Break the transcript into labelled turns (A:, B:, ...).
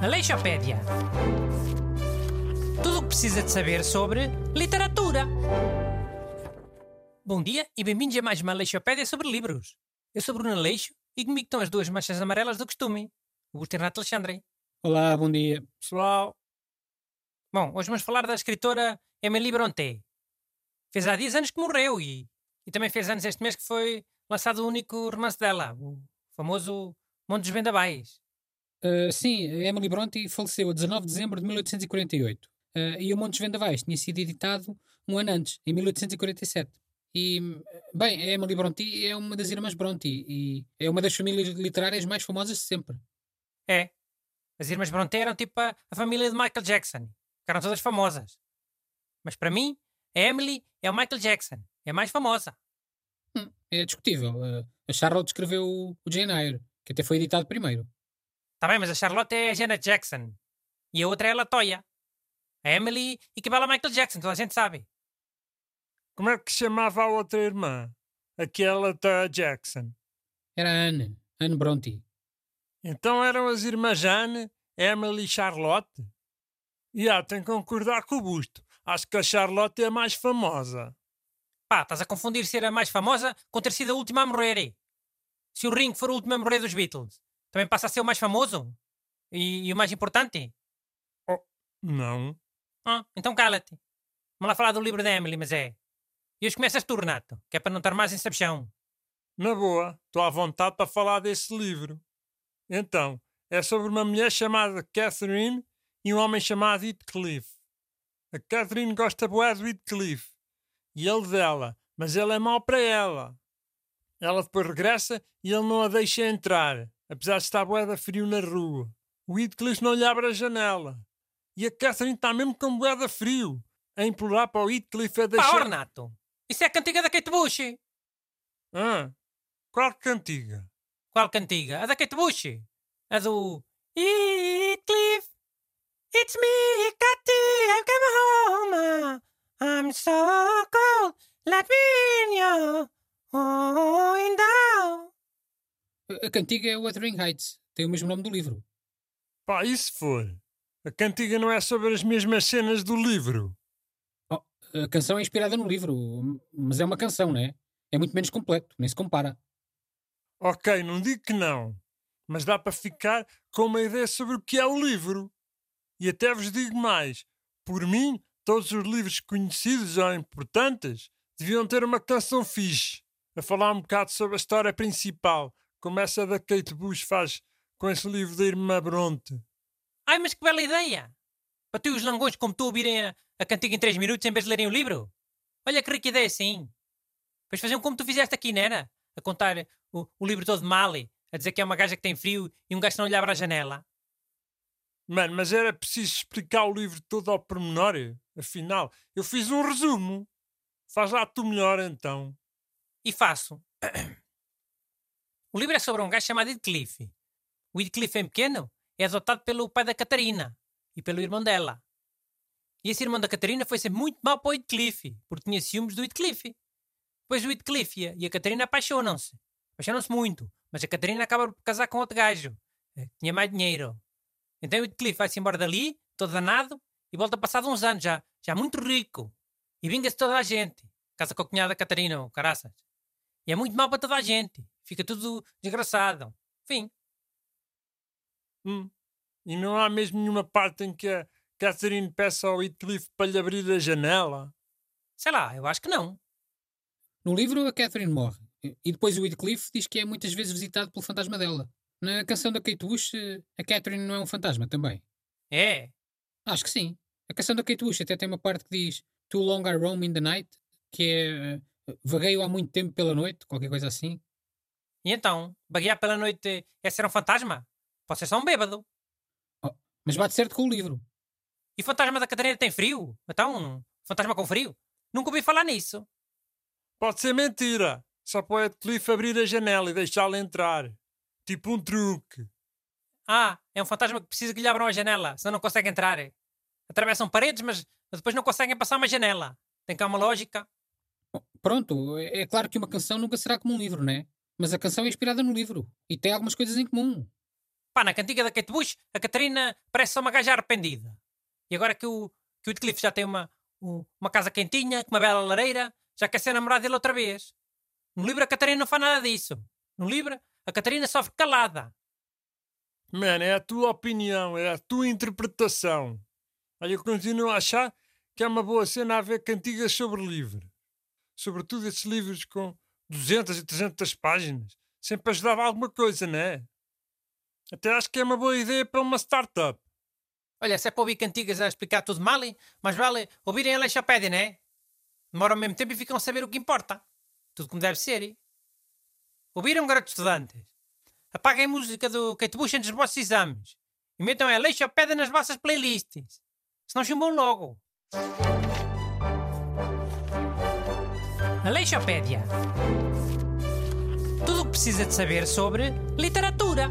A: Aleixopédia. Tudo o que precisa de saber sobre literatura. Bom dia e bem-vindos a mais uma Aleixopédia sobre livros. Eu sou Bruno Aleixo e comigo estão as duas manchas amarelas do costume. O Augusto Renato Alexandre.
B: Olá, bom dia.
A: Pessoal. Bom, hoje vamos falar da escritora Emily Brontë. Fez há 10 anos que morreu e, e também fez anos este mês que foi lançado o único romance dela, o famoso Monte dos Vendabais.
B: Uh, sim, Emily Bronte faleceu a 19 de dezembro de 1848. Uh, e o Monte dos Vendavais tinha sido editado um ano antes, em 1847. E, bem, a Emily Bronte é uma das irmãs Bronte e é uma das famílias literárias mais famosas de sempre.
A: É. As irmãs Bronte eram tipo a, a família de Michael Jackson. Ficaram todas famosas. Mas para mim, a Emily é o Michael Jackson. É a mais famosa.
B: É discutível. Uh, a Charlotte escreveu o, o Jane Eyre, que até foi editado primeiro.
A: Tá bem, mas a Charlotte é a Janet Jackson. E a outra é a Latoya. A Emily equivale a Michael Jackson, toda a gente sabe.
C: Como é que se chamava a outra irmã? Aquela da Jackson.
B: Era a Anne, Anne Bronte.
C: Então eram as irmãs Anne, Emily e Charlotte? E ah, tenho que concordar com o Busto. Acho que a Charlotte é a mais famosa.
A: Pá, estás a confundir ser a mais famosa com ter sido a última a morrer. Se o Ring for o último a morrer dos Beatles, também passa a ser o mais famoso? E, e o mais importante?
C: Oh, não.
A: Ah, então cala-te. Vamos lá falar do livro da Emily, mas é. E hoje começas tu, Renato, que é para não estar mais em sabichão.
C: Na boa, estou à vontade para falar desse livro. Então, é sobre uma mulher chamada Catherine e um homem chamado Heathcliff. A Catherine gosta bué do Heathcliff e ele dela, mas ele é mau para ela. Ela depois regressa e ele não a deixa entrar apesar de estar boeda frio na rua. O Heathcliff não lhe abre a janela. E a Catherine está mesmo com boeda frio, a implorar para o Heathcliff a deixar...
A: Pá, Ornato! Isso é a cantiga da Kate Bush!
C: Ah, qual cantiga?
A: Qual cantiga? A da Kate Bush! A do... Heathcliff! It's me, Cathy, I'm coming home! I'm so cold, let me in you! Going down!
B: A cantiga é Wuthering Heights. Tem o mesmo nome do livro.
C: Pá, e se for? A cantiga não é sobre as mesmas cenas do livro.
B: Oh, a canção é inspirada no livro, mas é uma canção, não é? É muito menos completo, nem se compara.
C: Ok, não digo que não, mas dá para ficar com uma ideia sobre o que é o livro. E até vos digo mais: por mim, todos os livros conhecidos ou importantes deviam ter uma canção fixe, a falar um bocado sobre a história principal, como essa da Kate Bush faz com esse livro da Irmã Bronte.
A: Ai, mas que bela ideia! Para ti os langões como tu ouvirem a, a cantiga em 3 minutos em vez de lerem o livro? Olha que rica ideia, sim. Depois faziam como tu fizeste aqui, não era? A contar o, o livro todo mal, a dizer que é uma gaja que tem frio e um gajo que não lhe abre a janela.
C: Mano, mas era preciso explicar o livro todo ao pormenor. Afinal, eu fiz um resumo. Faz lá tu melhor então.
A: E faço. O livro é sobre um gajo chamado Heathcliff. O Heathcliff em pequeno é adotado pelo pai da Catarina e pelo irmão dela. E esse irmão da Catarina foi ser muito mau para o Heathcliff, porque tinha ciúmes do Heathcliff. Depois o Heathcliff e a Catarina apaixonam-se. Apaixonam-se muito, mas a Catarina acaba por casar com outro gajo, eh, tinha mais dinheiro. Então o Heathcliff vai-se embora dali, todo danado, e volta passado uns anos já, já muito rico. E vinga-se toda a gente. Casa com a cunhada Catarina, o caraças. E é muito mau para toda a gente. Fica tudo desgraçado. Fim.
C: Hum. E não há mesmo nenhuma parte em que a Catherine peça ao Heathcliff para lhe abrir a janela?
A: Sei lá, eu acho que não.
B: No livro, a Catherine morre. E depois o Heathcliff diz que é muitas vezes visitado pelo fantasma dela. Na canção da Kate Bush, a Catherine não é um fantasma também.
A: É?
B: Acho que sim. A canção da Kate Bush até tem uma parte que diz Too long I roam in the night, que é vagueio há muito tempo pela noite, qualquer coisa assim.
A: E então, baguear pela noite é ser um fantasma? Pode ser só um bêbado.
B: Oh, mas bate certo com o livro.
A: E o fantasma da Catarina tem frio? Então, fantasma com frio? Nunca ouvi falar nisso.
C: Pode ser mentira. Só pode Cliff abrir a janela e deixá-la entrar. Tipo um truque.
A: Ah, é um fantasma que precisa que lhe abram a janela, senão não consegue entrar. Atravessam paredes, mas depois não conseguem passar uma janela. Tem cá uma lógica.
B: Pronto, é claro que uma canção nunca será como um livro, não é? Mas a canção é inspirada no livro e tem algumas coisas em comum.
A: Pá, na cantiga da Kate Bush, a Catarina parece só uma gaja arrependida. E agora que o, que o Wycliffe já tem uma, um- uma casa quentinha, com uma bela lareira, já quer ser namorada dele outra vez. No livro a Catarina não faz nada disso. No livro a Catarina sofre calada.
C: Mano, é a tua opinião, é a tua interpretação. Olha, eu continuo a achar que é uma boa cena haver cantigas sobre livro. Sobretudo esses livros com 200 e 300 páginas. Sempre ajudava alguma coisa, não é? Até acho que é uma boa ideia para uma startup.
A: Olha, se é para ouvir cantigas a explicar tudo mal, mas vale ouvirem a Leixopédia, não é? Demoram ao mesmo tempo e ficam a saber o que importa. Tudo como deve ser. Ouviram, garotos estudantes? Apaguem a música do Kate Bush antes dos vossos exames. E metam a Leixopédia nas vossas playlists. Senão chumbam logo. A Leixopédia. Tudo o que precisa de saber sobre literatura.